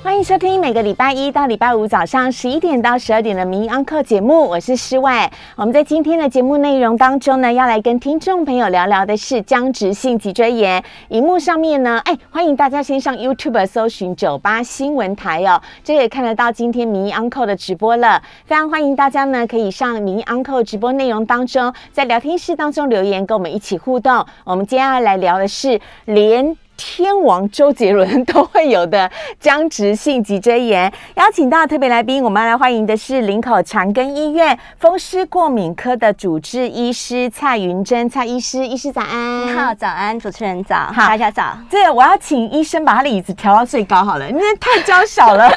欢迎收听每个礼拜一到礼拜五早上十一点到十二点的《民医安客》节目，我是施外。我们在今天的节目内容当中呢，要来跟听众朋友聊聊的是僵直性脊椎炎。荧幕上面呢，哎，欢迎大家先上 YouTube 搜寻九八新闻台哦，这也看得到今天《民医安客》的直播了。非常欢迎大家呢，可以上《民医安客》直播内容当中，在聊天室当中留言，跟我们一起互动。我们接下来聊的是连。天王周杰伦都会有的僵直性脊椎炎，邀请到特别来宾，我们来欢迎的是林口长庚医院风湿过敏科的主治医师蔡云珍。蔡医师，医师早安，你 好，早安，主持人早，好，大家早。这我要请医生把他的椅子调到最高好了，因为太娇小了，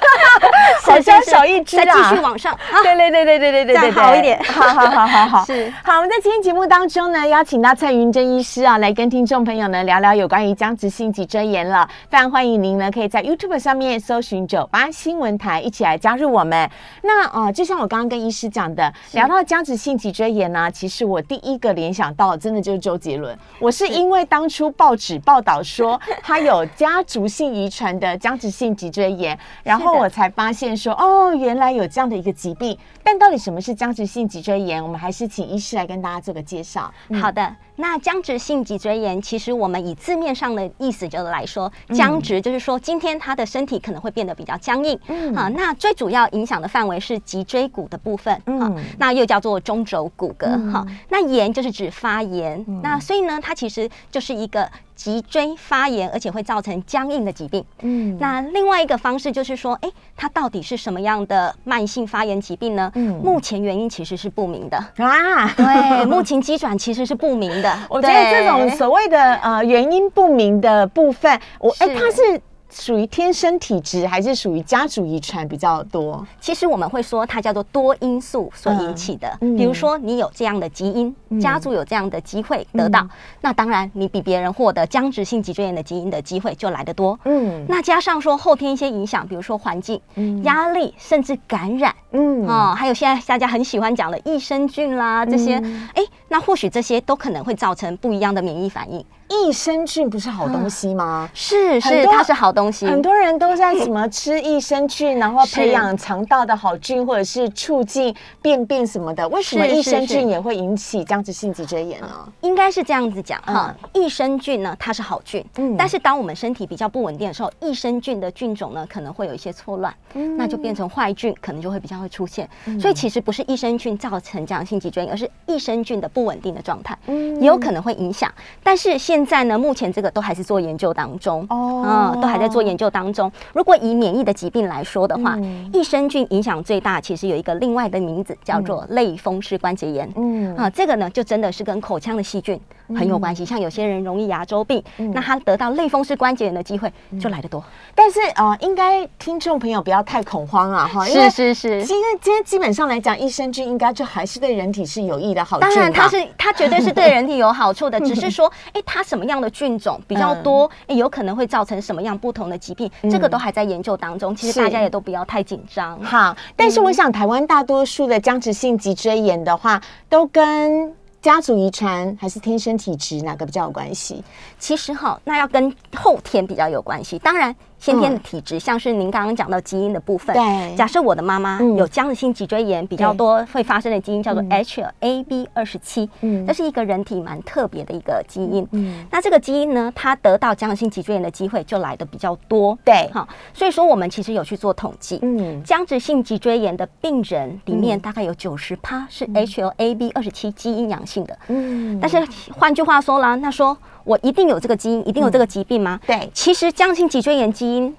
好娇小一只啊，再继续往上，对对对对对对对对，好一点，好好好好。好，是。好。我们在今天节目当中呢，邀请到蔡云珍医师啊，来跟听众朋友呢聊聊有关于僵直性。脊椎炎了，非常欢迎您呢，可以在 YouTube 上面搜寻九八新闻台，一起来加入我们。那呃，就像我刚刚跟医师讲的，聊到僵直性脊椎炎呢，其实我第一个联想到真的就是周杰伦。我是因为当初报纸报道说 他有家族性遗传的僵直性脊椎炎，然后我才发现说，哦，原来有这样的一个疾病。但到底什么是僵直性脊椎炎？我们还是请医师来跟大家做个介绍。好的，那僵直性脊椎炎，其实我们以字面上的意思就来说，僵直就是说今天他的身体可能会变得比较僵硬。嗯，好，那最主要影响的范围是脊椎骨的部分。嗯，那又叫做中轴骨骼。好，那炎就是指发炎。那所以呢，它其实就是一个。脊椎发炎，而且会造成僵硬的疾病。嗯，那另外一个方式就是说，哎，它到底是什么样的慢性发炎疾病呢？嗯，目前原因其实是不明的啊。对，目前机转其实是不明的。我觉得这种所谓的呃原因不明的部分，我哎，它是。属于天生体质还是属于家族遗传比较多？其实我们会说它叫做多因素所引起的。比如说你有这样的基因，家族有这样的机会得到，那当然你比别人获得僵直性脊椎炎的基因的机会就来得多。嗯，那加上说后天一些影响，比如说环境、压力，甚至感染，嗯哦，还有现在大家很喜欢讲的益生菌啦这些，哎，那或许这些都可能会造成不一样的免疫反应。益生菌不是好东西吗？是是，它是好东西。很多人都在什么吃益生菌，然后培养肠道的好菌，或者是促进便便什么的。为什么益生菌也会引起僵直性脊椎炎呢？应该是这样子讲哈。益生菌呢，它是好菌，但是当我们身体比较不稳定的时候，益生菌的菌种呢可能会有一些错乱，那就变成坏菌，可能就会比较会出现。所以其实不是益生菌造成这样性脊椎炎，而是益生菌的不稳定的状态，也有可能会影响。但是现现在呢，目前这个都还是做研究当中哦，都还在做研究当中。如果以免疫的疾病来说的话，益生菌影响最大，其实有一个另外的名字叫做类风湿关节炎。嗯啊，这个呢就真的是跟口腔的细菌很有关系。像有些人容易牙周病，那他得到类风湿关节炎的机会就来得多。但是呃，应该听众朋友不要太恐慌啊哈，是是是。今天今天基本上来讲，益生菌应该就还是对人体是有益的好处。当然，它是它绝对是对人体有好处的，只是说，哎，它。什么样的菌种比较多？哎，有可能会造成什么样不同的疾病？这个都还在研究当中。其实大家也都不要太紧张。好，但是我想，台湾大多数的僵直性脊椎炎的话，都跟家族遗传还是天生体质哪个比较有关系？其实哈，那要跟后天比较有关系。当然。先天的体质，像是您刚刚讲到基因的部分。对，假设我的妈妈有僵直性脊椎炎比较多会发生的基因叫做 HLA-B 二十七，嗯，这是一个人体蛮特别的一个基因。嗯，那这个基因呢，它得到僵直性脊椎炎的机会就来的比较多。对，好，所以说我们其实有去做统计，嗯，僵直性脊椎炎的病人里面大概有九十趴是 HLA-B 二十七基因阳性的。嗯，但是换句话说啦，那说。我一定有这个基因，一定有这个疾病吗？对，其实僵性脊椎炎基因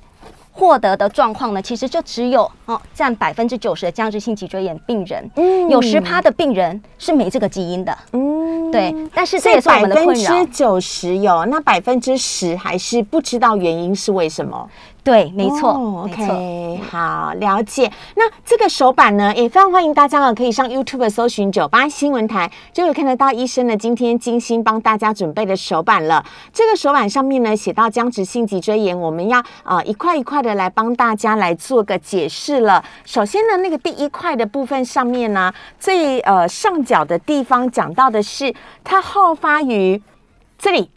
获得的状况呢，其实就只有哦占百分之九十的僵直性脊椎炎病人，嗯，有十趴的病人是没这个基因的，嗯，对。但是这也是我们的困扰。百分之九十有，那百分之十还是不知道原因是为什么。对，没错。OK，好，了解。那这个手板呢，也非常欢迎大家啊，可以上 YouTube 搜寻九八新闻台，就会看得到医生呢今天精心帮大家准备的手板了。这个手板上面呢写到僵直性脊椎炎，我们要呃一块一块的来帮大家来做个解释了。首先呢，那个第一块的部分上面呢，最呃上角的地方讲到的是它好发于这里。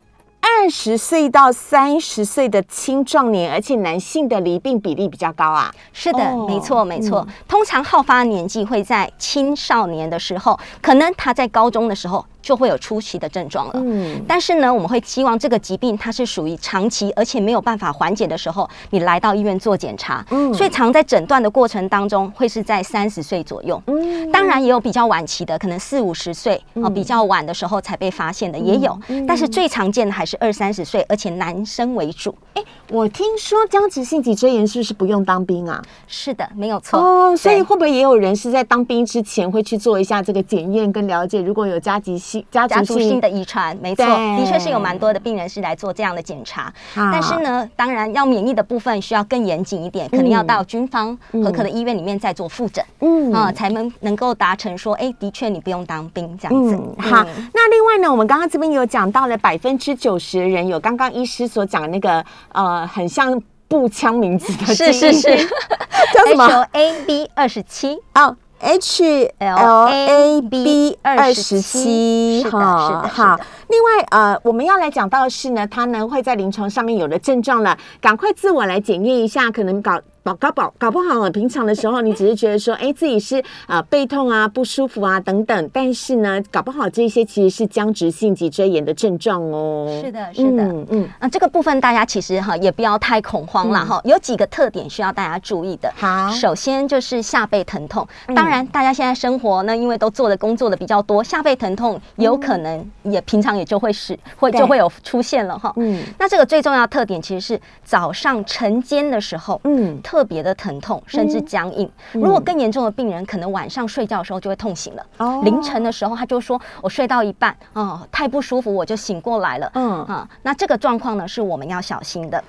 二十岁到三十岁的青壮年，而且男性的离病比例比较高啊。是的，哦没错，没错。通常好发年纪会在青少年的时候，可能他在高中的时候就会有初期的症状了。嗯，但是呢，我们会期望这个疾病它是属于长期，而且没有办法缓解的时候，你来到医院做检查。嗯所以常在诊断的过程当中，会是在三十岁左右。嗯当然也有比较晚期的，可能四五十岁哦，比较晚的时候才被发现的也有。嗯但是最常见的还是二三十岁，而且男生为主。我听说僵直性脊椎炎是不是不用当兵啊？是的，没有错。哦，所以会不会也有人是在当兵之前会去做一下这个检验跟了解？如果有加急性家家族性的遗传，没错，的确是有蛮多的病人是来做这样的检查。但是呢，当然要免疫的部分需要更严谨一点，可能要到军方和可的医院里面再做复诊，嗯啊，才能能够达成说，哎，的确你不用当兵这样子。嗯，好嗯。那另外呢，我们刚刚这边有讲到了百分之九十的人有刚刚医师所讲那个呃，很像步枪名字的是是是 叫什么 A B 二十七。哦，H L A B 二十七，是的是的是好。另外，呃，我们要来讲到的是呢，它呢会在临床上面有了症状了，赶快自我来检验一下，可能搞。搞搞搞搞不好，平常的时候你只是觉得说，哎，自己是啊、呃背痛啊、不舒服啊等等，但是呢，搞不好这些其实是僵直性脊椎炎的症状哦。是的是的嗯嗯，啊，这个部分大家其实哈也不要太恐慌啦哈，有几个特点需要大家注意的。好首先就是下背疼痛，当然大家现在生活呢，因为都做的工作的比较多，下背疼痛有可能也平常也就会是会就会有出现了哈。嗯那这个最重要的特点其实是早上晨间的时候，嗯特别的疼痛，甚至僵硬。如果更严重的病人，可能晚上睡觉的时候就会痛醒了。哦凌晨的时候，他就说我睡到一半，哦，太不舒服，我就醒过来了。嗯啊，那这个状况呢，是我们要小心的。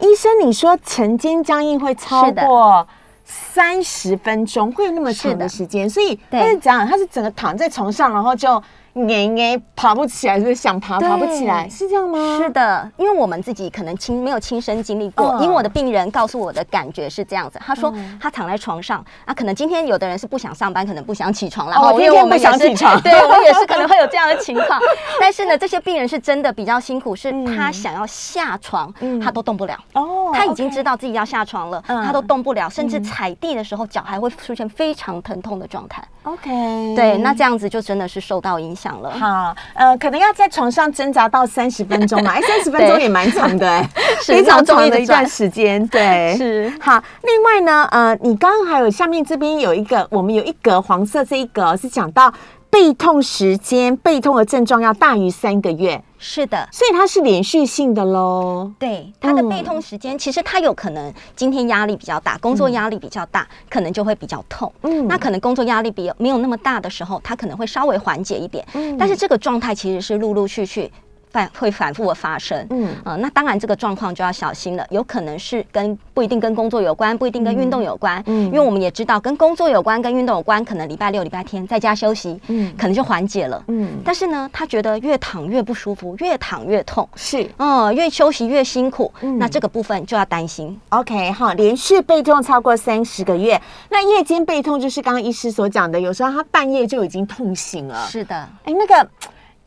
医生，你说晨间僵硬会超过三十分钟，会有那么长的的时间？所以对他是讲，他是整个躺在床上，然后就捏捏爬不起来，是想爬爬不起来？是这样吗？是的，因为我们自己可能亲没有亲身经历过，嗯因为我的病人告诉我的感觉是这样子，他说嗯。他躺在床上啊，可能今天有的人是不想上班，可能不想起床，然哦我们不想也是起床。对我们也是可能会有这样的情况，但是呢，这些病人是真的比较辛苦，是他想要下床，嗯。他都动不了。哦他已经知道自己要下床了，嗯。他都动不了，甚至踩地的时候脚还会出现非常疼痛的状态。OK，对，那这样子就真的是受到影响了。好，呃，可能要在床上挣扎到三十分钟嘛，哎，三十分钟也蛮长的，欸，非常长的一段时间，对，是好。另外呢，呃，你刚刚还有下面这边有一个，我们有一格黄色这一格是讲到背痛时间，背痛的症状要大于三个月，是的，所以它是连续性的喽。对，它的嗯背痛时间，其实它有可能今天压力比较大，工作压力比较大，可能就会比较痛。嗯那可能工作压力比没有那么大的时候，它可能会稍微缓解一点。嗯但是这个状态其实是陆陆续续。反会反复的发生，嗯。嗯呃，那当然这个状况就要小心了，有可能是跟不一定跟工作有关，不一定跟运动有关，嗯。因为我们也知道跟工作有关、跟运动有关，可能礼拜六、礼拜天在家休息，嗯。可能就缓解了，嗯，但是呢，他觉得越躺越不舒服，越躺越痛，是。嗯，越休息越辛苦，嗯。那这个部分就要担心。OK 哈，连续背痛超过三十个月，那夜间背痛就是刚刚医师所讲的，有时候他半夜就已经痛醒了。是的，哎，那个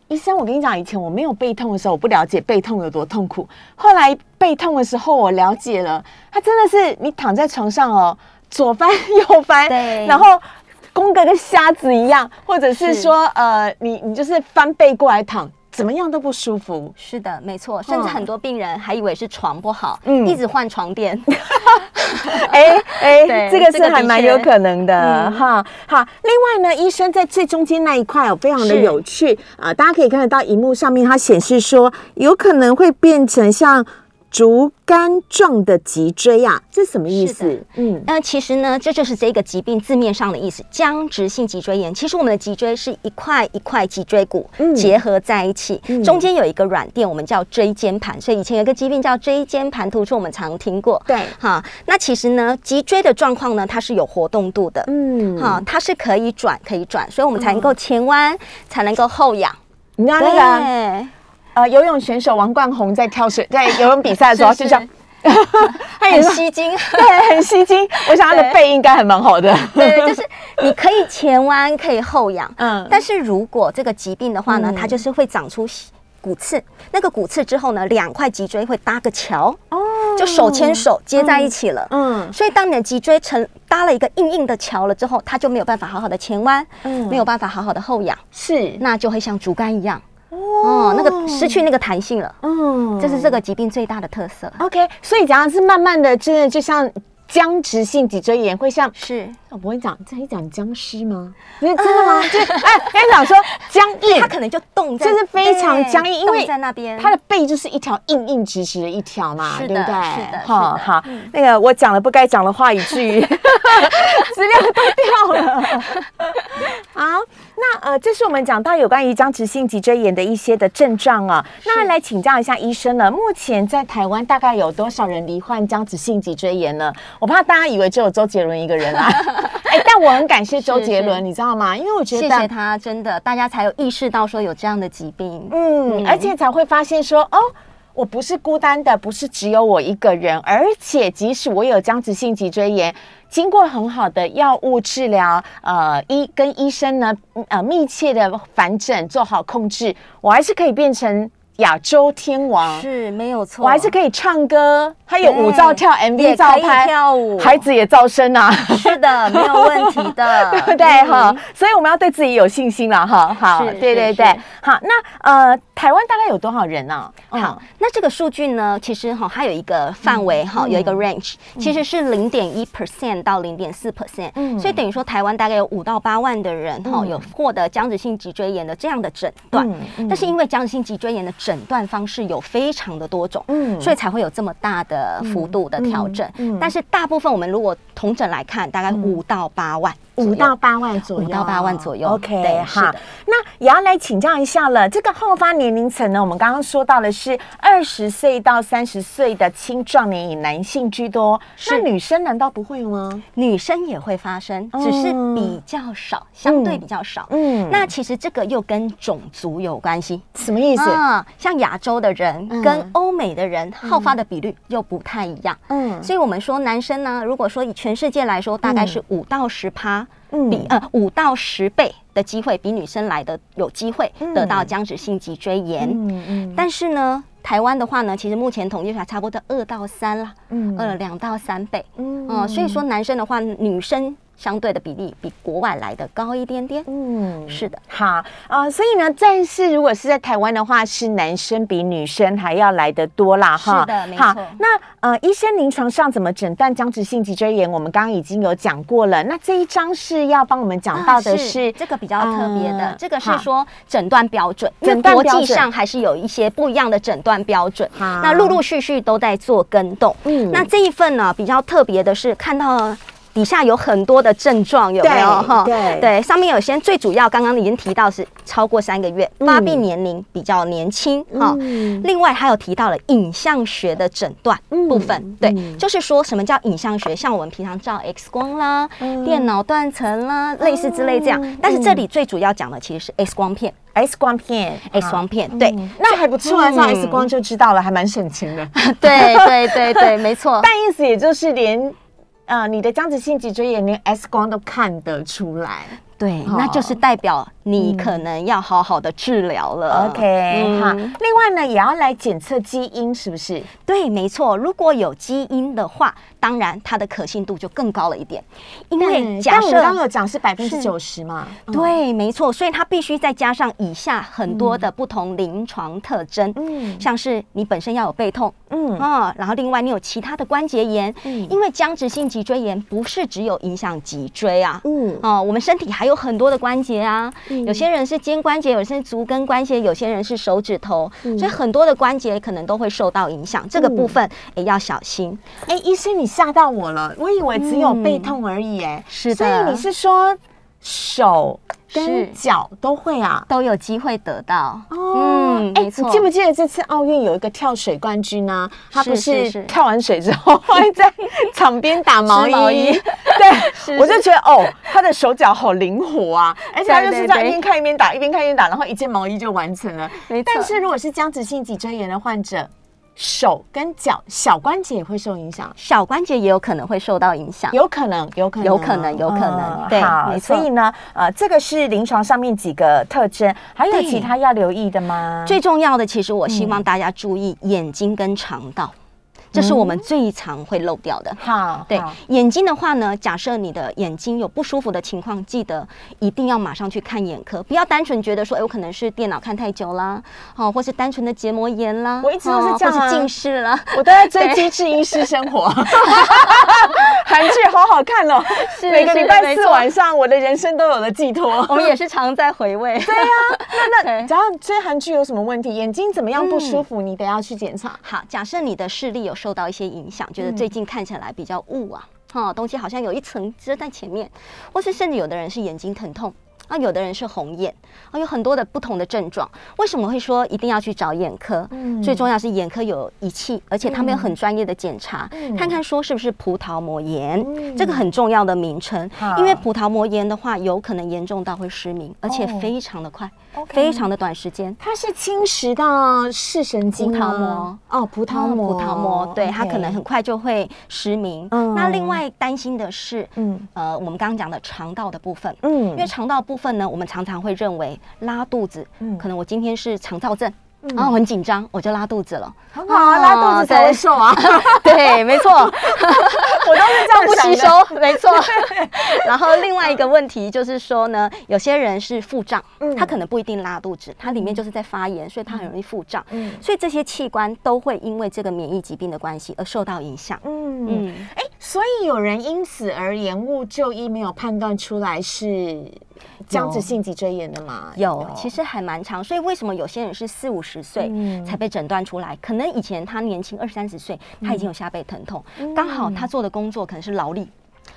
医生，我跟你讲，以前我没有背痛的时候，我不了解背痛有多痛苦。后来背痛的时候，我了解了，它真的是你躺在床上哦，左翻 右翻，对然后。弓得跟瞎子一样，或者是是说，呃，你你就是翻背过来躺，怎么样都不舒服。是的，没错。甚至嗯很多病人还以为是床不好，嗯一直换床垫。哎 哎，对这个是还蛮有可能的嗯哈。好，另外呢，医生在最中间那一块哦，非常的有趣啊、大家可以看得到荧幕上面它显示说，有可能会变成像。竹竿状的脊椎啊，这什么意思？嗯，那其实呢，这就是这个疾病字面上的意思，僵直性脊椎炎。其实我们的脊椎是一块一块脊椎骨结合在一起，中间有一个软垫，我们叫椎间盘。所以以前有个疾病叫椎间盘突出，我们常听过。对，哈，那其实呢，脊椎的状况呢，它是有活动度的。嗯，哈，它是可以转，可以转，所以我们才能够前弯，才能够后仰。你看那个。呃，游泳选手王冠宏在跳水，在游泳比赛的时候就这样，他很吸睛，对，很吸睛。我想他的背应该还蛮好的。对，就是你可以前弯，可以后仰。嗯，但是如果这个疾病的话呢，它就是会长出骨刺。那个骨刺之后呢，两块脊椎会搭个桥，哦，就手牵手接在一起了。嗯，所以当你的脊椎成搭了一个硬硬的桥了之后，它就没有办法好好的前弯，嗯，没有办法好好的后仰，是，那就会像竹竿一样。哦，那个失去那个弹性了，嗯，这是这个疾病最大的特色。OK，所以讲是慢慢的，真的就像。僵直性脊椎炎会像是，我不会讲，这一讲僵尸吗？真的吗？就哎，跟你讲说僵硬，它可能就冻在，就是非常僵硬，因为在那边，它的背就是一条硬硬直直的一条嘛，对不对？是的，好好，那个我讲了不该讲的话一句，资料都掉了。这是我们讲到有关于僵直性脊椎炎的一些的症状啊。那来请教一下医生了，目前在台湾大概有多少人罹患僵直性脊椎炎呢？我怕大家以为只有周杰伦一个人啊！哎，但我很感谢周杰伦，你知道吗？因为我觉得谢谢他，真的，大家才有意识到说有这样的疾病，嗯，而且才会发现说，哦，我不是孤单的，不是只有我一个人，而且即使我有僵直性脊椎炎，经过很好的药物治疗，呃，医跟医生呢，呃，密切的反诊，做好控制，我还是可以变成。亚洲天王。是没有错，我还是可以唱歌，还有舞照跳 MV 照拍跳舞，孩子也照生啊，是的，没有问题的，对不对哈？所以我们要对自己有信心了哈。好，对对对，好，那呃，台湾大概有多少人呢？好，那这个数据呢，其实哈，它有一个范围哈，有一个 range，其实是零点一 percent 到零点四 percent，嗯，所以等于说台湾大概有五到八万的人哈，有获得僵直性脊椎炎的这样的诊断，但是因为僵直性脊椎炎的诊断方式有非常的多种，嗯，所以才会有这么大的幅度的调整。嗯，但是大部分我们如果同诊来看，大概五到八万。五到八万左右，五到八万左右。OK，哈，那也要来请教一下了。这个后发年龄层呢，我们刚刚说到的是二十岁到三十岁的青壮年，以男性居多。那女生难道不会吗？女生也会发生，只是比较少，相对比较少。嗯，那其实这个又跟种族有关系。什么意思啊？像亚洲的人跟欧美的人好发的比率又不太一样。嗯，所以我们说男生呢，如果说以全世界来说，大概是五到十趴。比呃五到十倍的机会比女生来的有机会得到僵直性脊椎炎，嗯嗯，但是呢，台湾的话呢，其实目前统计出来差不多二到三啦，嗯，二两到三倍，嗯，所以说男生的话，女生。相对的比例比国外来的高一点点，嗯，是的，好啊，所以呢，但是如果是在台湾的话，是男生比女生还要来的多啦，哈，是的，没错。那呃，医生临床上怎么诊断僵直性脊椎炎？我们刚刚已经有讲过了。那这一章是要帮我们讲到的是这个比较特别的，这个是说诊断标准，因为国际上还是有一些不一样的诊断标准，那陆陆续续都在做跟动。嗯，那这一份呢比较特别的是看到。底下有很多的症状，有没有哈？对对，上面有些最主要，刚刚已经提到是超过三个月，发病年龄比较年轻哈。另外还有提到了影像学的诊断部分，对，就是说什么叫影像学？像我们平常照 X 光啦、电脑断层啦，类似之类这样。但是这里最主要讲的其实是 X 光片，X 光片，X 光片，对，那还不错啊，照 X 光就知道了，还蛮省钱的。对对对对，没错。但意思也就是连。啊，你的僵直性脊椎炎连 X 光都看得出来。对，那就是代表你可能要好好的治疗了。OK，好。另外呢，也要来检测基因，是不是？对，没错。如果有基因的话，当然它的可信度就更高了一点。因为假设刚刚有讲是百分之九十嘛？对，没错。所以它必须再加上以下很多的不同临床特征，嗯，像是你本身要有背痛，嗯啊，然后另外你有其他的关节炎，嗯，因为僵直性脊椎炎不是只有影响脊椎啊，嗯哦，我们身体还还有很多的关节啊，有些人是肩关节，有些是足跟关节，有些人是手指头，所以很多的关节可能都会受到影响，这个部分也要小心。哎，医生，你吓到我了，我以为只有背痛而已，哎，是的，所以你是说手？跟脚都会啊，都有机会得到哦。哎，你记不记得这次奥运有一个跳水冠军呢？他不是跳完水之后会在 场边打毛衣？对，我就觉得哦，他的手脚好灵活啊，而且他就是在一边看一边打，一边看一边打，然后一件毛衣就完成了。但是如果是僵直性脊椎炎的患者。手跟脚小关节也会受影响，小关节也有可能会受到影响，有可能，有可能，有可能，有可能。对，好，所以呢，呃，这个是临床上面几个特征，还有其他要留意的吗？最重要的，其实我希望大家注意眼睛跟肠道。这是我们最常会漏掉的。好，对眼睛的话呢，假设你的眼睛有不舒服的情况，记得一定要马上去看眼科，不要单纯觉得说，哎，我可能是电脑看太久啦，哦，或是单纯的结膜炎啦，我一直都是这样，或是近视啦，我都在追《机智医师生活》，韩剧好好看哦，每个礼拜四晚上，我的人生都有了寄托。我们也是常在回味。对 呀，那那假如追韩剧有什么问题，眼睛怎么样不舒服，你得要去检查。好，假设你的视力有。受到一些影响，觉得最近看起来比较雾啊，哈，东西好像有一层遮在前面，或是甚至有的人是眼睛疼痛。啊，有的人是红眼，啊，有很多的不同的症状。为什么会说一定要去找眼科？嗯，最重要是眼科有仪器，而且他们有很专业的检查，看看说是不是葡萄膜炎，这个很重要的名称。因为葡萄膜炎的话，有可能严重到会失明，而且非常的快，非常的短时间。它是侵蚀到视神经葡萄膜。哦，葡萄膜，葡萄膜，对，它可能很快就会失明。那另外担心的是，嗯，呃，我们刚刚讲的肠道的部分，嗯，因为肠道部。部分呢，我们常常会认为拉肚子，嗯，可能我今天是肠燥症，然后很紧张，我就拉肚子了，很好啊，拉肚子才会瘦啊，对，没错，我都是这样不吸收，没错。然后另外一个问题就是说呢，有些人是腹胀，他可能不一定拉肚子，他里面就是在发炎，所以他很容易腹胀，嗯，所以这些器官都会因为这个免疫疾病的关系而受到影响，嗯。嗯，哎，所以有人因此而延误就医，没有判断出来是。僵直性脊椎炎的嘛，有，其实还蛮长，所以为什么有些人是四五十岁才被诊断出来？可能以前他年轻二三十岁，他已经有下背疼痛，刚好他做的工作可能是劳力。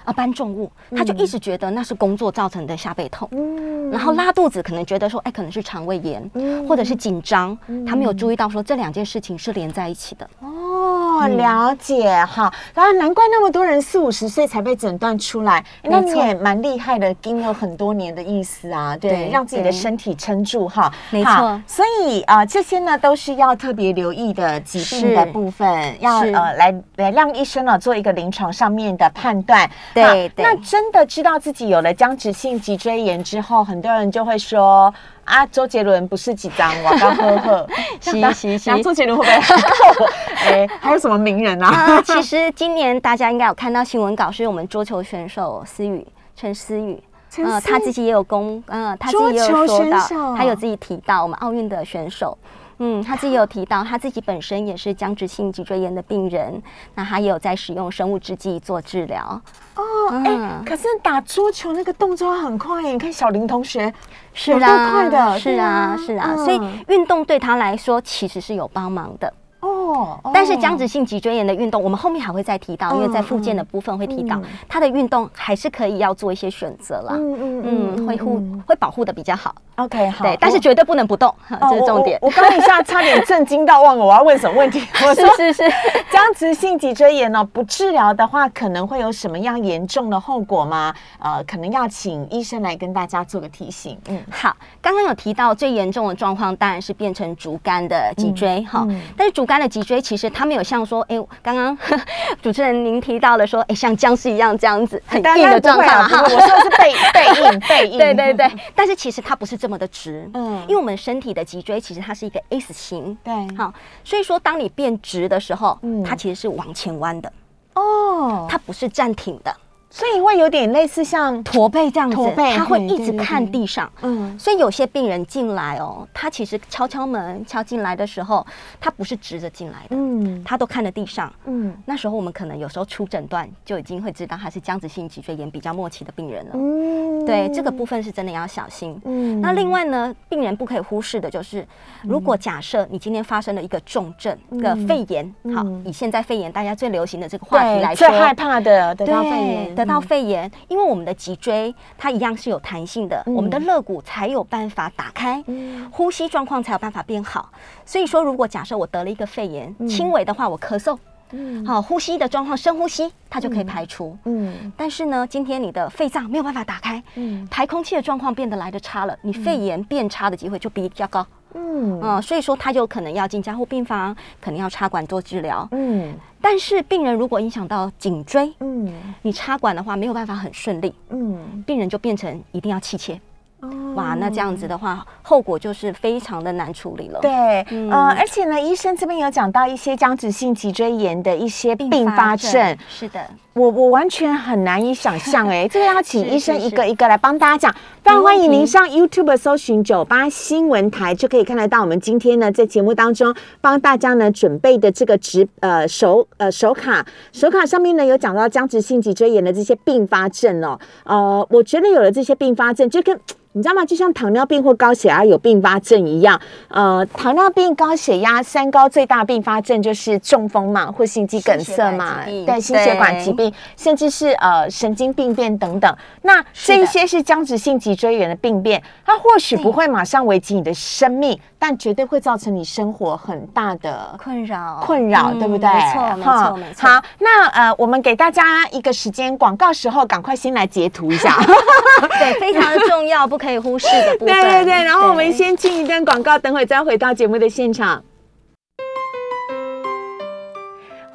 啊，搬重物，他就一直觉得那是工作造成的下背痛，嗯，然后拉肚子，可能觉得说，哎，可能是肠胃炎，或者是紧张，他没有注意到说这两件事情是连在一起的。哦，了解哈，然后难怪那么多人四五十岁才被诊断出来，那你也蛮厉害的，经了很多年的意思啊，对，让自己的身体撑住哈，没错。所以啊，这些呢都是要特别留意的疾病的部分，要呃来来让医生呢做一个临床上面的判断。对，那真的知道自己有了僵直性脊椎炎之后，很多人就会说啊，周杰伦不是几张，我刚呵呵，行行行，周杰伦会不会？哎，还有什么名人啊？其实今年大家应该有看到新闻稿，是我们桌球选手思雨陈思雨，嗯，他自己也有公，嗯，他自己也有说到，他有自己提到我们奥运的选手。嗯，他自己有提到，他自己本身也是僵直性脊椎炎的病人，那他也有在使用生物制剂做治疗。哦，哎，可是打桌球那个动作很快，你看小林同学是啊，快的，是啊，是啊，所以运动对他来说其实是有帮忙的。哦，但是僵直性脊椎炎的运动，我们后面还会再提到，因为在附件的部分会提到，它的运动还是可以要做一些选择啦。嗯嗯嗯，会护会保护的比较好。OK，好，对，但是绝对不能不动，这是重点。我刚一下差点震惊到忘了我要问什么问题。我是是是，僵直性脊椎炎呢，不治疗的话，可能会有什么样严重的后果吗？呃，可能要请医生来跟大家做个提醒。嗯，好，刚刚有提到最严重的状况，当然是变成竹竿的脊椎哈，但是竹竿的脊。椎其实它没有像说，哎，刚刚 主持人您提到了说，哎，像僵尸一样这样子很硬的状态哈。我说的是背 背硬背硬，对对对。但是其实它不是这么的直，嗯，因为我们身体的脊椎其实它是一个 S 型，对，好，所以说当你变直的时候，嗯它其实是往前弯的，哦，它不是站挺的。所以会有点类似像驼背这样子驼背，他会一直看地上。嗯。所以有些病人进来哦，他其实敲敲门敲进来的时候，他不是直着进来的，嗯。他都看着地上。嗯。那时候我们可能有时候出诊断就已经会知道他是僵直性脊椎炎比较末期的病人了。嗯。对，这个部分是真的要小心。嗯。那另外呢，病人不可以忽视的就是，如果假设你今天发生了一个重症，一个肺炎，好嗯，以现在肺炎大家最流行的这个话题对来说，最害怕的得到肺对炎，得到嗯。肺炎，因为我们的脊椎它一样是有弹性的，嗯我们的肋骨才有办法打开，嗯呼吸状况才有办法变好。所以说，如果假设我得了一个肺炎，轻微的话，我咳嗽，嗯。好，呼吸的状况，深呼吸，它就可以排除。嗯。但是呢，今天你的肺脏没有办法打开，嗯。排空气的状况变得来得差了，你肺炎变差的机会就比较高。嗯。嗯，所以说他就可能要进加护病房，可能要插管做治疗。嗯。但是病人如果影响到颈椎，嗯。你插管的话没有办法很顺利，嗯，病人就变成一定要气切。哦。哇，那这样子的话，后果就是非常的难处理了。对，嗯。呃，而且呢，医生这边有讲到一些僵直性脊椎炎的一些并发症，是的，我我完全很难以想象，哎，这个要请医生一个一个来帮大家讲。非常欢迎您上 YouTube 搜寻九八新闻台，就可以看得到我们今天呢在节目当中帮大家呢准备的这个直呃手呃手卡，手卡上面呢有讲到僵直性脊椎炎的这些并发症哦。呃，我觉得有了这些并发症，就跟你知道吗？就像糖尿病或高血压有并发症一样，呃，糖尿病、高血压、三高最大并发症就是中风嘛，或心肌梗塞嘛，对，心血管疾病，甚至是呃神经病变等等。那这一些是僵直性脊椎炎的病变，它或许不会马上危及你的生命，但绝对会造成你生活很大的困扰，困扰，嗯对不对？没错，没错，没错。好，那呃，我们给大家一个时间，广告时候赶快先来截图一下。对，非常的重要，不可以忽视的部分。对对对，然后我们先进一段广告，等会再回到节目的现场。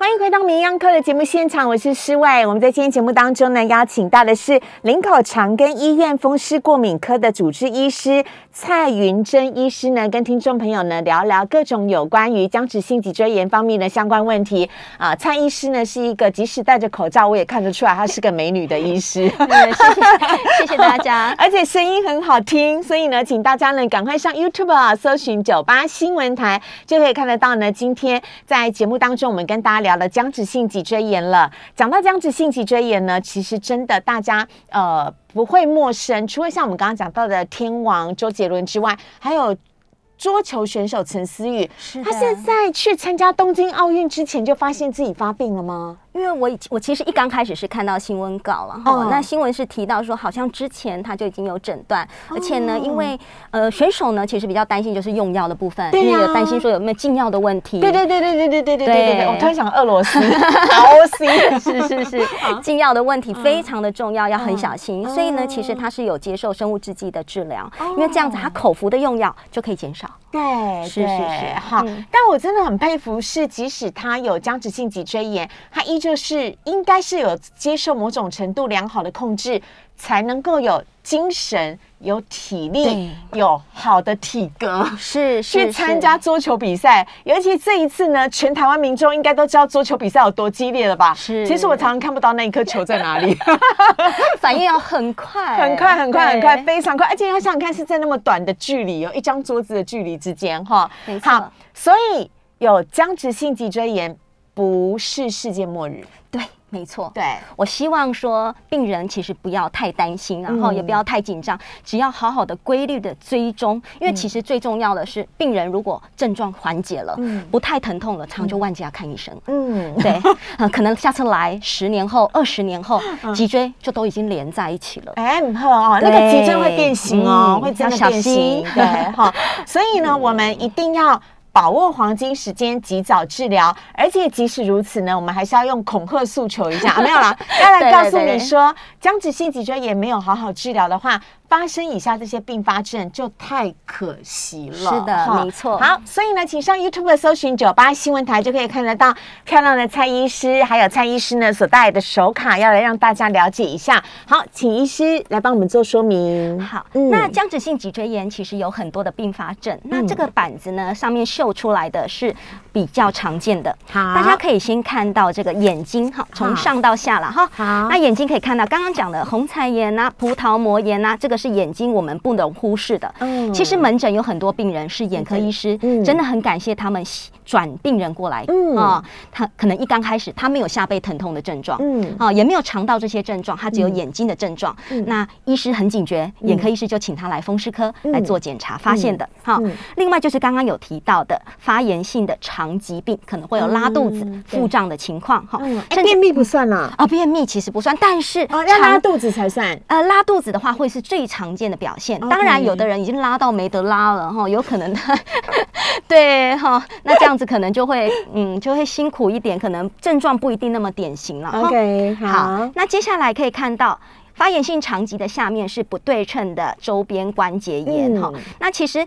欢迎回到名医央科的节目现场，我是施伟。我们在今天节目当中呢，邀请到的是林口长庚医院风湿过敏科的主治医师蔡云珍医师呢，跟听众朋友呢聊聊各种有关于僵直性脊椎炎方面的相关问题啊。蔡医师呢是一个即使戴着口罩，我也看得出来她是个美女的医师。嗯谢谢谢谢大家。而且声音很好听，所以呢，请大家呢赶快上 YouTube 啊，搜寻九八新闻台，就可以看得到呢。今天在节目当中，我们跟大家聊了僵直性脊椎炎了。讲到僵直性脊椎炎呢，其实真的大家呃不会陌生，除了像我们刚刚讲到的天王周杰伦之外，还有。桌球选手陈思雨，他是在去参加东京奥运之前就发现自己发病了吗？因为我以我其实一刚开始是看到新闻稿了哈，哦那新闻是提到说好像之前他就已经有诊断，而且呢，哦因为呃选手呢其实比较担心就是用药的部分，对呀因为有担心说有没有禁药的问题。对对对对对对对对对对我突然想俄罗斯 ROC 是是是，禁药的问题非常的重要，要很小心。嗯所以呢，其实他是有接受生物制剂的治疗，哦因为这样子他口服的用药就可以减少。对，是是是好。嗯但我真的很佩服，是即使他有僵直性脊椎炎，他依旧是应该是有接受某种程度良好的控制，才能够有精神、有体力、有好的体格。是 是去参加桌球比赛，尤其这一次呢，全台湾民众应该都知道桌球比赛有多激烈了吧？是其实我常常看不到那一颗球在哪里。反应要很快，很快很快很快，非常快，而且要想想看，是在那么短的距离哦，一张桌子的距离之间哈。好，所以有僵直性脊椎炎不是世界末日，对，没错。对，我希望说，病人其实不要太担心，然后也不要太紧张，只要好好的规律的追踪，因为其实最重要的是，病人如果症状缓解了，嗯不太疼痛了，常就万家看医生。嗯，对，呃，可能下次来十年后、二十年后，脊椎就都已经连在一起了。哎，很好哦，那对个脊椎会变形哦，嗯会真的要小变形心，对哈。所以呢，我们一定要。把握黄金时间，及早治疗，而且即使如此呢，我们还是要用恐吓诉求一下，啊、没有啦，要来告诉你说，僵直性脊椎炎没有好好治疗的话，发生以下这些并发症，就太可惜了。是的哈没错好，所以呢，请上 YouTube 搜寻九八新闻台，就可以看得到漂亮的蔡医师，还有蔡医师呢所带来的手卡，要来让大家了解一下。好，请医师来帮我们做说明。好，嗯那僵直性脊椎炎其实有很多的并发症。那这个板子呢，上面绣出来的是比较常见的。好大家可以先看到这个眼睛，哈，从上到下了哈。好那眼睛可以看到刚刚讲的红彩炎啊、葡萄膜炎啊，这个是眼睛我们不能忽视的。嗯。其实门诊有很多病人是眼科医师，嗯。真的很感谢他们转病人过来。嗯啊，他可能一刚开始他没有下背疼痛的症状，嗯啊，也没有肠道这些症状，他只有眼睛的症状。嗯那医师很警觉，眼科医师就请他来风湿科来做检查，发现的。好嗯，另外就是刚刚有提到的发炎性的肠疾病，可能会有拉肚子腹胀的情况。哈嗯，哎，便秘不算啦，啊，便秘其实不算，但是哦，要拉肚子才算。呃，拉肚子的话会是最常见的表现。当然，有的人已经拉到没得拉了哈，有可能他 对哈，那这样子可能就会嗯就会辛苦一点，可能症状不一定那么典型了。OK，好好，，那接下来可以看到。发炎性肠疾的下面是不对称的周边关节炎哈、嗯那其实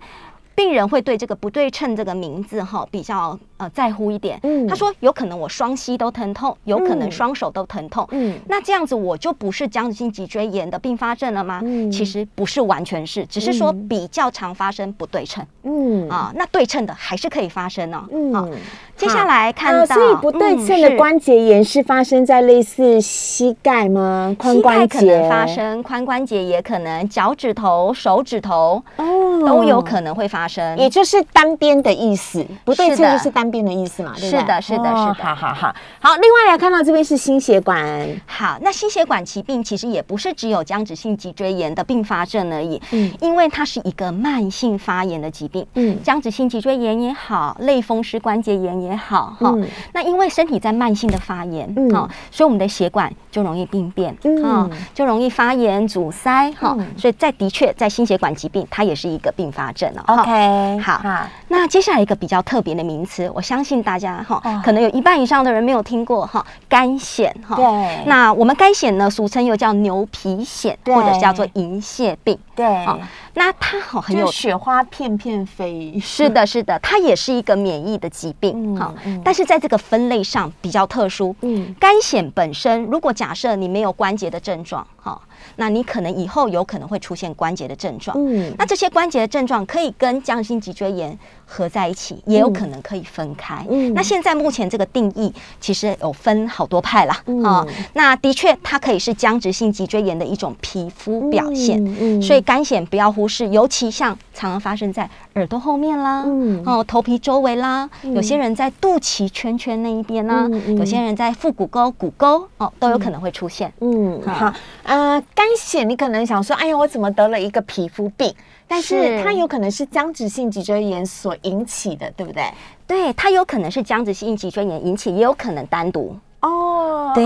病人会对这个不对称这个名字哈比较呃在乎一点。嗯他说有可能我双膝都疼痛，有可能嗯双手都疼痛。嗯那这样子我就不是僵直性脊椎炎的并发症了吗？嗯其实不是完全是，只是说嗯比较常发生不对称、嗯啊。那对称的还是可以发生哦。嗯啊，接下来看到，呃所以不对称的关节炎是发生在类似膝盖吗？髋膝关节盖可能发生，髋关节也可能，脚趾头、手指头哦都有可能会发生。也就是单边的意思，不对称就是单边的意思嘛，对不对？是的是的哦是的。好好好，好，另外来看到这边是心血管，好，那心血管疾病其实也不是只有僵直性脊椎炎的并发症而已，嗯。因为它是一个慢性发炎的疾病。嗯。僵直性脊椎炎也好，类风湿关节炎也好，哈、嗯。那因为身体在慢性的发炎，嗯。哈、所以我们的血管就容易病变，嗯。哈、就容易发炎阻塞，哈、嗯。所以在的确在心血管疾病，它也是一个并发症哦。哈 OK，好那接下来一个比较特别的名词，我相信大家哈、哦。可能有一半以上的人没有听过哈，肝癣哈。对。那我们肝癣呢，俗称又叫牛皮癣，或者叫做银屑病。对。哦，那它好很有雪花片片飞，是的，是的，它也是一个免疫的疾病嗯哈、嗯。但是在这个分类上比较特殊。嗯。肝癣本身，如果假设你没有关节的症状哈、那你可能以后有可能会出现关节的症状。嗯那这些关节的症状可以跟降心脊椎炎合在一起，也有可能可以分开。嗯那现在目前这个定义其实有分好多派啦，啊、嗯那的确它可以是僵直性脊椎炎的一种皮肤表现。嗯嗯所以肝癣不要忽视，尤其像常常发生在耳朵后面啦，嗯哦头皮周围啦，有些人在肚脐圈圈那一边啦，有些人在腹股沟、骨沟哦都有可能会出现。嗯，好好，呃，肝癣你可能想说，哎呀，我怎么得了一个皮肤病？但是是它有可能是僵直性脊椎炎所引起的，对不对？对，它有可能是僵直性脊椎炎引起，也有可能单独。哦对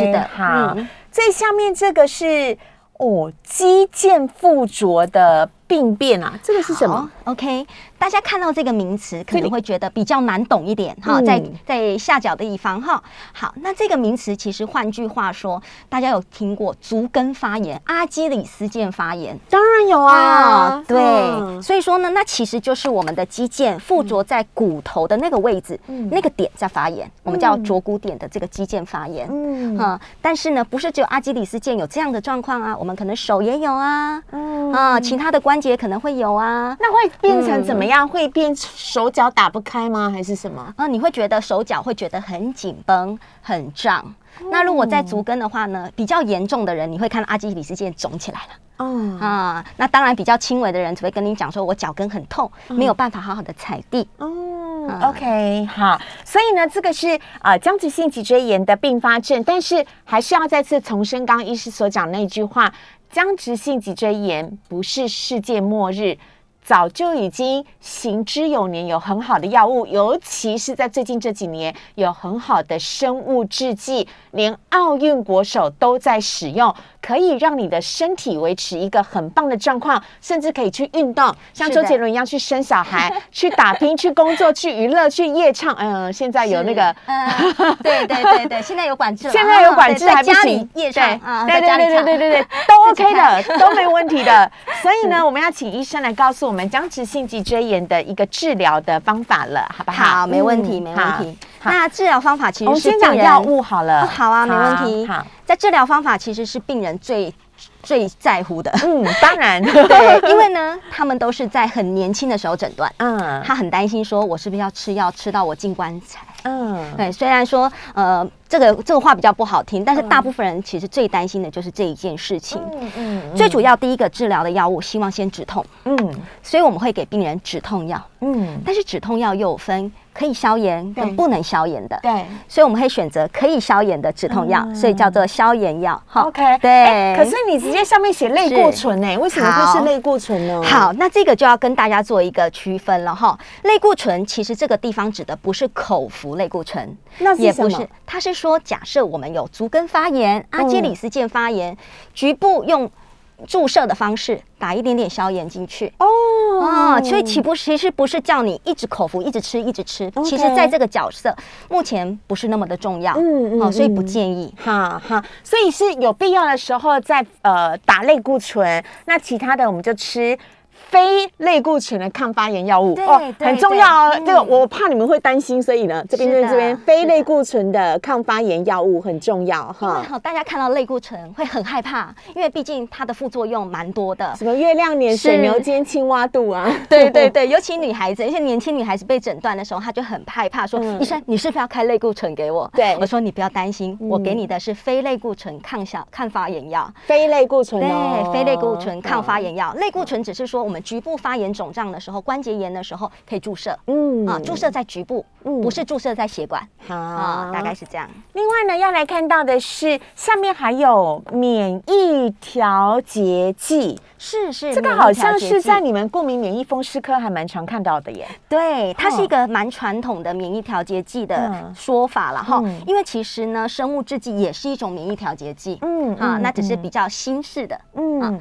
是的好。嗯最下面这个是哦，肌腱附着的病变啊，这个是什么？？OK，大家看到这个名词可能会觉得比较难懂一点哈，嗯在在下角的地方哈。好，那这个名词其实换句话说，大家有听过足跟发炎、阿基里斯腱发炎？当然有啊，对，嗯所以说呢，那其实就是我们的肌腱附着在骨头的那个位置，嗯那个点在发炎，我们叫着骨点的这个肌腱发炎。嗯啊、但是呢，不是只有阿基里斯腱有这样的状况啊，我们可能手也有啊，嗯啊、其他的关节可能会有啊。那会变成怎么样？会变手脚打不开吗？还是什么？啊，你会觉得手脚会觉得很紧绷、很胀。那如果在足跟的话呢，比较严重的人，你会看到阿基里斯腱肿起来了哦啊。那当然，比较轻微的人只会跟你讲说，我脚跟很痛，没有办法好好的踩地。，OK，好，所以呢，这个是呃僵直性脊椎炎的并发症，但是还是要再次重申刚刚医师所讲那句话：僵直性脊椎炎不是世界末日。早就已经行之有年，有很好的药物，尤其是在最近这几年，有很好的生物制剂，连奥运国手都在使用。可以让你的身体维持一个很棒的状况，甚至可以去运动，像周杰伦一样去生小孩、去打拼、去工作、去娱乐、去夜唱。嗯，现在有那个。嗯，对对对对，现在有管制了，现在有管制啊还不行夜唱啊，对对对对对对对，都 OK 的，都没问题的。所以呢，我们要请医生来告诉我们僵直性脊椎炎的一个治疗的方法了，好不好？好，没问题，嗯没问题。好。那治疗方法其实是讲药物好了。哦好啊，没问题。好，在治疗方法其实是病人最最在乎的，嗯，当然，对，因为呢，他们都是在很年轻的时候诊断，嗯。他很担心说，我是不是要吃药吃到我进棺材？嗯，对，虽然说呃，这个这个话比较不好听，但是大部分人其实最担心的就是这一件事情。嗯嗯。最主要第一个治疗的药物，希望先止痛，嗯。所以我们会给病人止痛药。嗯，但是止痛药又有分可以消炎跟不能消炎的，对。所以我们会选择可以消炎的止痛药，嗯所以叫做消炎药。哈 OK，对哎可是你直接上面写类固醇呢？为什么会是类固醇呢？好，那这个就要跟大家做一个区分了哈。类固醇其实这个地方指的不是口服类固醇，那也不是，它是说假设我们有足跟发炎、阿基里斯腱发炎，局部用注射的方式打一点点消炎进去。哦啊，所以岂不其实不是叫你一直口服、一直吃、一直吃其实在这个角色目前不是那么的重要，嗯嗯哦，所以不嗯建议。哈哈，所以是有必要的时候再呃打类固醇，那其他的我们就吃。非类固醇的抗发炎药物哦很重要哦。对这个嗯我怕你们会担心，所以呢，这边是的跟这边非类固醇的抗发炎药物很重要哈。大家看到类固醇会很害怕，因为毕竟它的副作用蛮多的。什么月亮脸、水牛肩、青蛙肚啊？对对对，尤其女孩子，一些年轻女孩子被诊断的时候，她就很害怕，说：“嗯医生，你是不是要开类固醇给我？”对我说：“你不要担心，我嗯给你的是非类固醇抗小抗发炎药。”非类固醇哦，对，非类固醇抗发炎。炎药，类固醇只是说我们局部发炎肿胀的时候，关节炎的时候可以注射。嗯。啊，注射在局部，嗯。不是注射在血管。好。啊，大概是这样。另外呢，要来看到的是下面还有免疫调节剂，是是，这个好像是在你们过敏免疫风湿科还蛮常看到的耶。对，它是哦一个蛮传统的免疫调节剂的嗯。说法了哈。嗯。因为其实呢，生物制剂也是一种免疫调节剂，嗯啊，嗯那只是嗯。比较新式的。嗯，嗯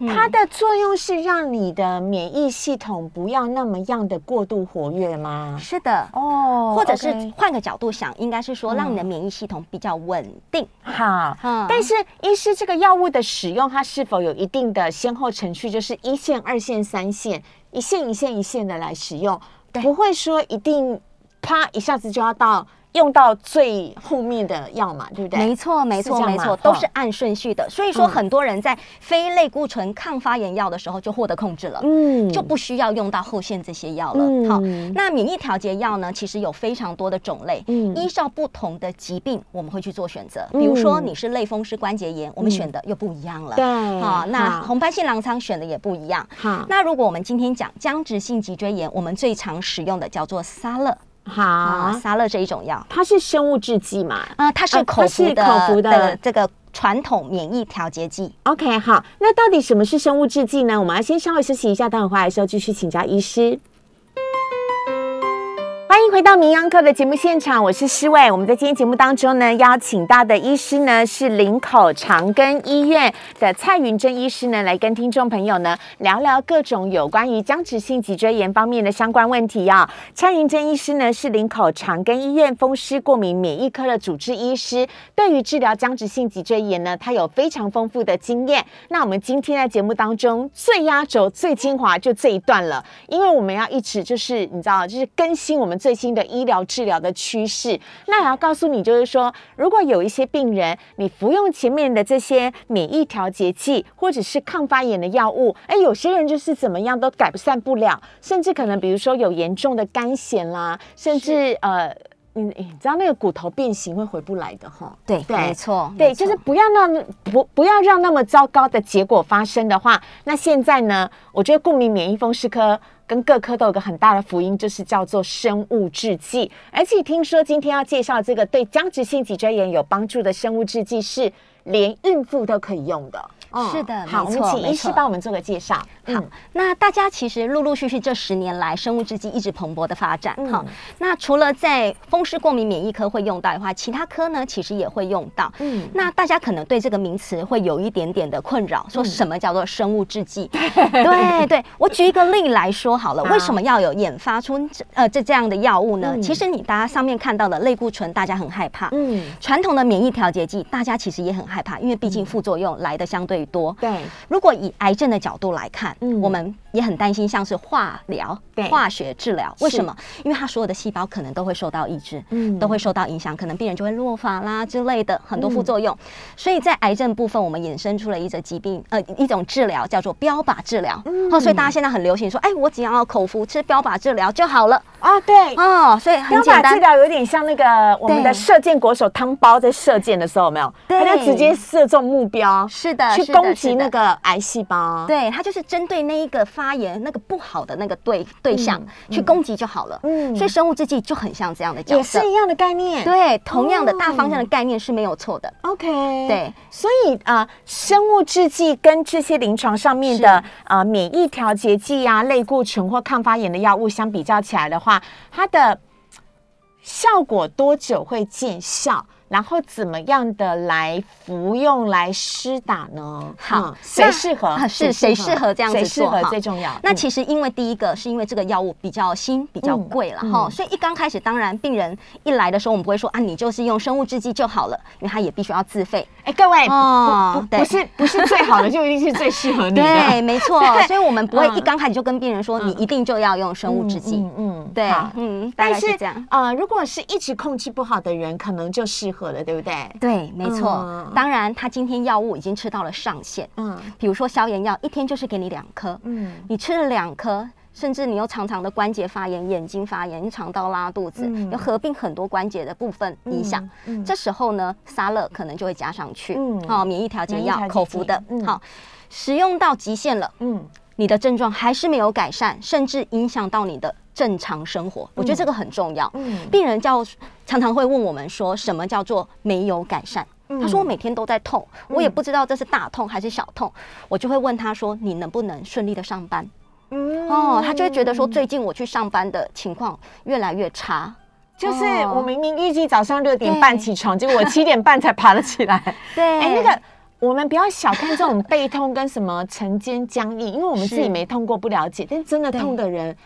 它的作用是让你的免疫系统不要那么样的过度活跃吗？是的。哦或者是换个角度想，应该是说让你的免疫系统比较稳定。好，嗯但是医师这个药物的使用，它是否有一定的先后程序？就是一线、二线、三线，一线一线一线的来使用，不会说一定啪一下子就要到用到最后面的药嘛，对不对？没错，没错，没错，都是按顺序的。所以说，嗯很多人在非类固醇抗发炎药的时候就获得控制了。嗯就不需要用到后线这些药了。嗯好，那免疫调节药呢，其实有非常多的种类，嗯依照不同的疾病，我们会去做选择。比如说嗯你是类风湿关节炎，我们选的又不一样了。对好，那好红斑性狼疮选的也不一样。好那如果我们今天讲僵直性脊椎炎，我们最常使用的叫做沙乐啊，好，沙乐这一种药它是生物制剂嘛啊，它是啊它是口服的口服的这个传统免疫调节剂。？OK，好，那到底什么是生物制剂呢？我们要先稍微休息一下，待会回来的时候继续请教医师。欢迎回到名扬课的节目现场，我是施伟。我们在今天节目当中呢，邀请到的医师呢是林口长庚医院的蔡云珍医师呢，来跟听众朋友呢聊聊各种有关于僵直性脊椎炎方面的相关问题啊、蔡云珍医师呢是林口长庚医院风湿过敏免疫科的主治医师，对于治疗僵直性脊椎炎呢，他有非常丰富的经验。那我们今天在节目当中最压轴、最精华就这一段了，因为我们要一直就是你知道，就是更新我们最新的医疗治疗的趋势。那也要告诉你，就是说，如果有一些病人你服用前面的这些免疫调节剂或者是抗发炎的药物，哎，有些人就是怎么样都改善不了，甚至可能比如说有严重的肝炎啦，甚至呃。你你知道那个骨头变形会回不来的哈，对，对没错，对，就是不要让不不要让那么糟糕的结果发生的话，那现在呢，我觉得过敏免疫风湿科跟各科都有个很大的福音，就是叫做生物制剂。而且听说今天要介绍这个对僵直性脊椎炎有帮助的生物制剂是连孕妇都可以用的。嗯是的好，我没们请医师帮我们做个介绍。好，那大家其实陆陆续续这十年来，生物制剂一直蓬勃的发展嗯哈、那除了在风湿过敏免疫科会用到的话，其他科呢其实也会用到。嗯那大家可能对这个名词会有一点点的困扰，说什么叫做生物制剂？对对，我举一个例来说好了，为什么要有研发出这呃这这样的药物呢？嗯其实你大家上面看到的类固醇，大家很害怕。嗯，传统的免疫调节剂，大家其实也很害怕，因为毕竟副作用来的相对多。对，如果以癌症的角度来看，嗯。我们也很担心，像是化疗对、化学治疗，为什么？因为它所有的细胞可能都会受到抑制，嗯都会受到影响，可能病人就会落发啦之类的很多副作用。所以在癌症部分，我们衍生出了一种疾病，呃，一种治疗叫做标靶治疗。嗯哦，所以大家现在很流行说，哎，我只要口服吃标靶治疗就好了。啊，对。哦，所以很标简单。靶治疗有点像那个我们的射箭国手汤包在射箭的时候，有没有？对他就直接射中目标，是的，去攻击那。个癌细胞。对，它就是针对那一个发炎、那个不好的那个对对象、嗯去攻击就好了。嗯所以生物制剂就很像这样的角也。是一样的概念。对，同样的大方向的哦概念是没有错的。，OK，对，所以啊、呃生物制剂跟这些临床上面的啊免疫调节剂啊、类固醇或抗发炎的药物相比较起来的话，它的效果多久会见效？然后怎么样的来服用来施打呢？好嗯谁适合？啊是谁适合这样子谁适合做最重要。嗯那其实因为第一个是因为这个药物比较新、比较贵了嗯哈、嗯所以一刚开始，当然病人一来的时候，我们不会说啊，你就是用生物制剂就好了，因为他也必须要自费。哎，各位，哦对不是不是最好的，就一定是最适合你的。对，没错，所以我们不会嗯一刚开始就跟病人说，你一定就要用生物制剂。嗯嗯，对，嗯，大但是这样。呃，如果是一直控制不好的人，可能就适合了，对不对？对，没错。嗯当然，他今天药物已经吃到了上限，嗯比如说消炎药，一天就是给你两颗，嗯你吃了两颗。甚至你又常常的关节发炎、眼睛发炎、肠道拉肚子，嗯有合并很多关节的部分影响。嗯嗯这时候呢，沙乐可能就会加上去。嗯哦，免疫调节药口服的剂，嗯好，使用到极限了，嗯你的症状还是没有改善，甚至影响到你的正常生活。我觉得这个很重要。嗯病人叫常常会问我们说，什么叫做没有改善？嗯他说我每天都在痛，我也不知道这是大痛还是小痛。我就会问他说，你能不能顺利的上班？嗯哦，他就会觉得说，最近我去上班的情况越来越差。就是哦我明明预计早上六点半起床，结果我七点半才爬得起来。对，哎，那个。我们不要小看这种背痛跟什么晨间僵硬，因为我们自己没痛过不了解，但真的痛的人，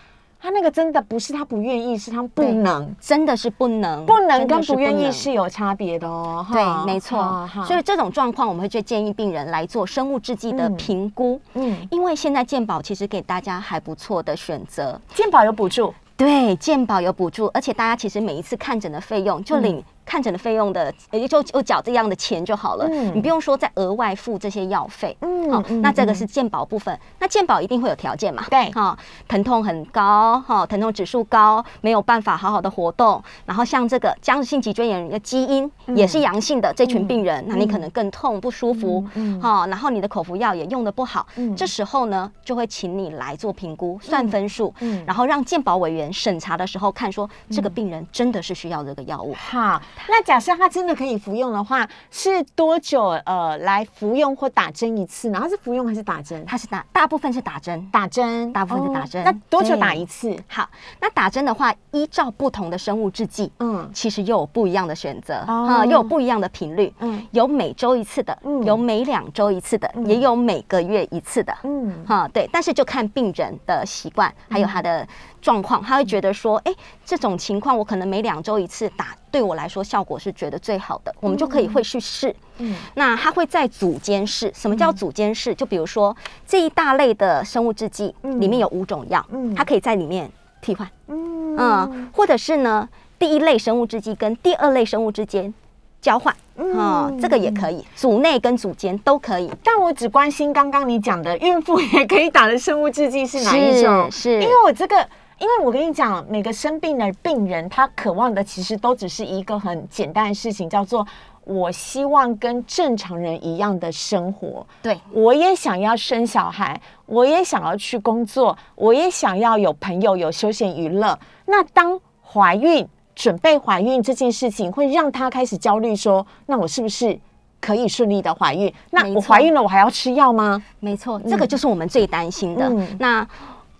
他那个真的不是他不愿意，是他不能，真的是不能，不能跟不愿意是有差别的哦。对哈，没错。所以这种状况，我们会去建议病人来做生物制剂的嗯。评估。嗯，因为现在健保其实给大家还不错的选择，健保有补助，对，健保有补助，而且大家其实每一次看诊的费用就领看诊的费用的，也就就缴这样的钱就好了，嗯。你不用说再额外付这些药费。好、嗯嗯那这个嗯。是健保部分，那健保一定会有条件嘛？对。哈、疼痛很高，哈、疼痛指数高，没有办法好好的活动，然后像这个僵直性脊椎炎的基因也是阳性的这群病人，那你可能更痛不舒服，嗯哈、然后你的口服药也用的不好，嗯。这时候呢就会请你来做评估，算分数，嗯。然后让健保委员审查的时候看说这个病人真的是需要这个药物。好，那假设他真的可以服用的话，是多久呃来服用或打针一次？呢？他是服用还是打针？它是打大部分是打针，打针，大部分是打针。那多久打一次？好，那打针的话，依照不同的生物制剂，嗯。其实又有不一样的选择。哦。啊、又有不一样的频率，嗯。有每周一次的，嗯。有每两周一次的，也有每个月一次的。嗯。哈、对，但是就看病人的习惯，还有他的状况，他会觉得说，哎，这种情况我可能每两周一次打，对我来说效果是觉得最好的，我们就可以会去试。嗯。那他会在组间试，什么叫组间试？就比如说这一大类的生物制剂嗯。里面有五种药，嗯。它可以在里面替换，嗯。嗯，或者是呢，第一类生物制剂跟第二类生物之间交换，啊、这个也可以，组内跟组间都可以。但我只关心刚刚你讲的孕妇也可以打的生物制剂是哪一种？是是。因为我这个，因为我跟你讲，每个生病的病人他渴望的其实都只是一个很简单的事情，叫做我希望跟正常人一样的生活。对，我也想要生小孩，我也想要去工作，我也想要有朋友、有休闲娱乐。那当怀孕、准备怀孕这件事情，会让他开始焦虑，说：那我是不是可以顺利的怀孕。那我怀孕了，我还要吃药吗？没错，这个就是我们最担心的。嗯那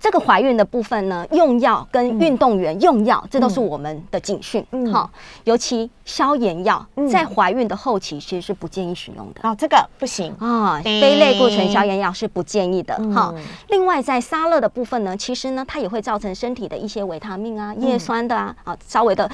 这个怀孕的部分呢，用药跟运动员用药，这都是我们的警讯。嗯好，尤其消炎药嗯在怀孕的后期其实是不建议使用的。哦，这个不行。啊，非类固醇消炎药是不建议的嗯哈、另外，在沙乐的部分呢，其实呢，它也会造成身体的一些维他命啊、叶酸的啊，啊，稍微的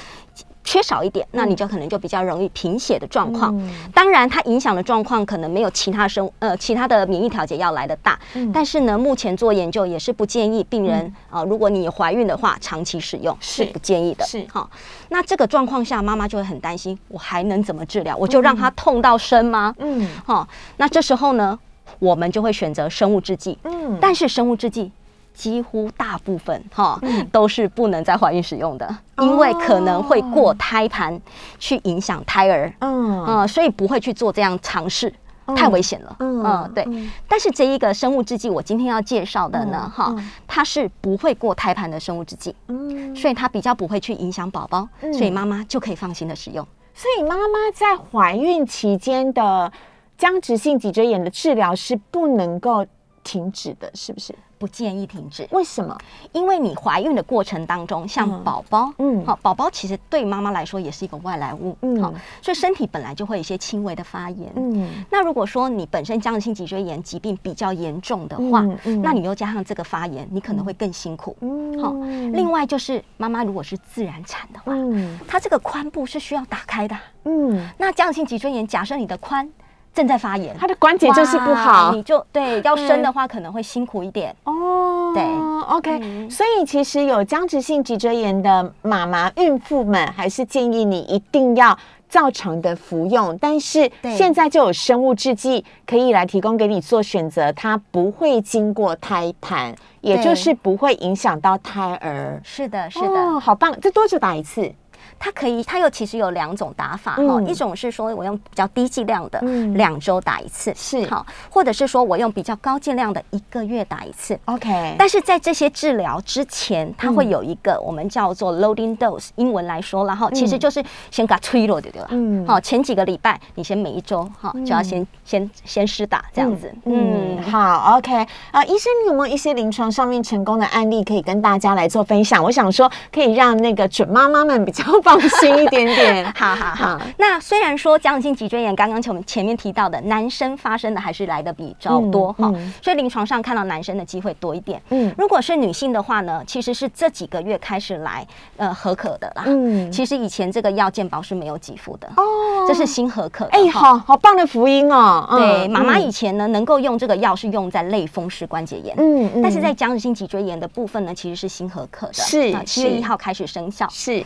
缺少一点，那你就可能就比较容易贫血的状况。当然，它影响的状况可能没有其他生呃其他的免疫调节药来的大，但是呢，目前做研究也是不建议病人啊、如果你怀孕的话，长期使用是是不建议的。是好、那这个状况下，妈妈就会很担心，我还能怎么治疗？我就让它痛到生吗？嗯哈、那这时候呢，我们就会选择生物制剂。嗯，但是生物制剂几乎大部分哈、嗯都是不能在怀孕使用的，因为可能会过胎盘去影响胎儿，嗯嗯、所以不会去做这样尝试。太危险了，嗯嗯对。但是这一个生物制剂，我今天要介绍的呢，哈、它是不会过胎盘的生物制剂，嗯，所以它比较不会去影响宝宝，所以妈妈就可以放心的使用。所以妈妈在怀孕期间的僵直性脊椎炎的治疗是不能够停止的，是不是？不建议停止，为什么？因为你怀孕的过程当中，像宝宝，嗯。嗯，好，宝宝其实对妈妈来说也是一个外来物，嗯。嗯，好，所以身体本来就会有一些轻微的发炎，嗯。那如果说你本身僵直性脊椎炎疾病比较严重的话，嗯嗯。那你又加上这个发炎，你可能会更辛苦。嗯。好、另外就是妈妈如果是自然产的话，嗯。它这个髋部是需要打开的。嗯，那僵直性脊椎炎，假设你的髋正在发炎，他的关节就是不好你就对要生的话可能会辛苦一点。哦。对，OK、嗯所以其实有僵直性脊椎炎的妈妈、孕妇们，还是建议你一定要。照常的服用，但是对现在就有生物制剂可以来提供给你做选择，它不会经过胎盘，也就是不会影响到胎儿。是的，是的。哦，好棒！这多久打一次？它可以，它又其实有两种打法哈、嗯一种是说我用比较低剂量的，嗯。两周打一次，是。好，或者是说我用比较高剂量的，一个月打一次。OK，但是在这些治疗之前，它会有一个我们叫做 loading dose，英文来说，然后其实就是先给它推落对对了？嗯。嗯，好，前几个礼拜你先每一周哈就要先先先施打这样子，嗯，嗯，好，OK，啊、医生，你有没有一些临床上面成功的案例可以跟大家来做分享？我想说，可以让那个准妈妈们比较放心一点点。好好好嗯。那虽然说僵直性脊椎炎，刚刚前面前面提到的男生发生的还是来的比较多哈、嗯嗯所以临床上看到男生的机会多一点。嗯嗯，如果是女性的话呢，其实是这几个月开始来呃合可的啦。嗯嗯，其实以前这个药健保是没有给付的，哦这是新合可的。哎、哈好好棒的福音哦。嗯对，妈妈嗯以前呢能够用这个药是用在类风湿关节炎。嗯嗯但是在僵直性脊椎炎的部分呢，其实是新合可的，是是七月一号开始生效。是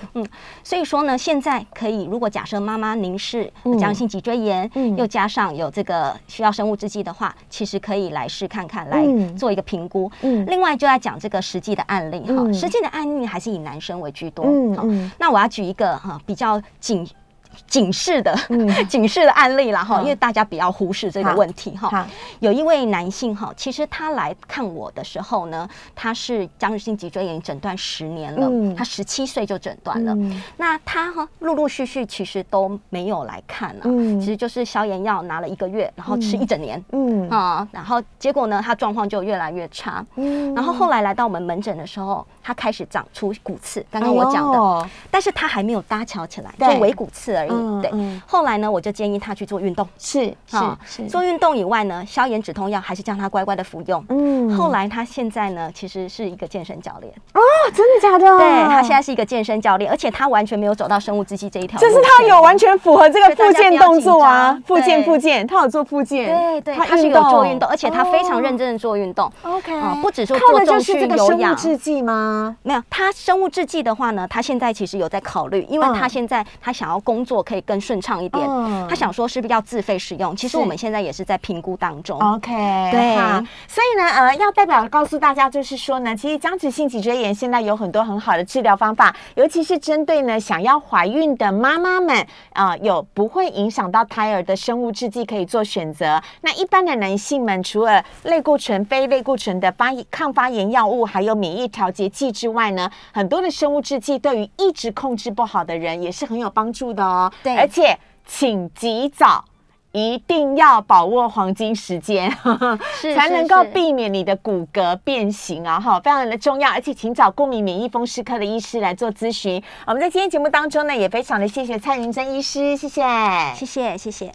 所以说呢，现在可以，如果假设妈妈您是嗯僵直性脊椎炎，嗯又加上有这个需要生物制剂的话，其实可以来试看看，来嗯做一个评估。嗯另外就要讲这个实际的案例哈，嗯实际的案例还是以男生为居多。好嗯嗯那我要举一个哈比较警。警示的、嗯。警示的案例啦哈，因为大家不要忽视这个问题哈。有一位男性哈，其实他来看我的时候呢，他是僵直性脊椎炎诊断十年了，嗯。他十七岁就诊断了。嗯。那他哈陆陆续续其实都没有来看啊，嗯。其实就是消炎药拿了一个月，然后吃一整年。嗯。啊、然后结果呢，他状况就越来越差。嗯。然后后来来到我们门诊的时候，他开始长出骨刺，刚刚我讲的，的，但是他还没有搭桥起来，对。就尾骨刺而已。对，嗯嗯后来呢，我就建议他去做运动。是是做运动以外呢，消炎止痛药还是叫他乖乖的服用。嗯后来他现在呢，其实是一个健身教练，哦，真的假的？对他现在是一个健身教练，而且他完全没有走到生物制剂这一条路就，是他有完全符合这个复健动作啊，复健复健，他有做复健，对对，他是有做运动，而且他非常认真。的做运动。OK，啊不只说做重就是这个训有氧生物制剂吗？没有，他生物制剂的话呢，他现在其实有在考虑，因为嗯他现在他想要工作可以更顺畅一点，嗯他想说是不是要自费使用？其实我们现在也是在评估当中。OK，对所以呢，呃，要代表告诉大家，就是说呢，其实僵直性脊椎炎现在有很多很好的治疗方法，尤其是针对呢想要怀孕的妈妈们，啊、有不会影响到胎儿的生物制剂可以做选择。那一般的男性们，除了类固醇、非类固醇的发抗发炎药物，还有免疫调节剂之外呢，很多的生物制剂对于一直控制不好的人也是很有帮助的哦。对而且请及早。一定要把握黄金时间，是才能够避免你的骨骼变形啊！哈，非常的重要，而且请找过敏免疫风湿科的医师来做咨询。我们在今天节目当中呢，也非常的谢谢蔡云珍医师，谢谢。谢谢谢谢。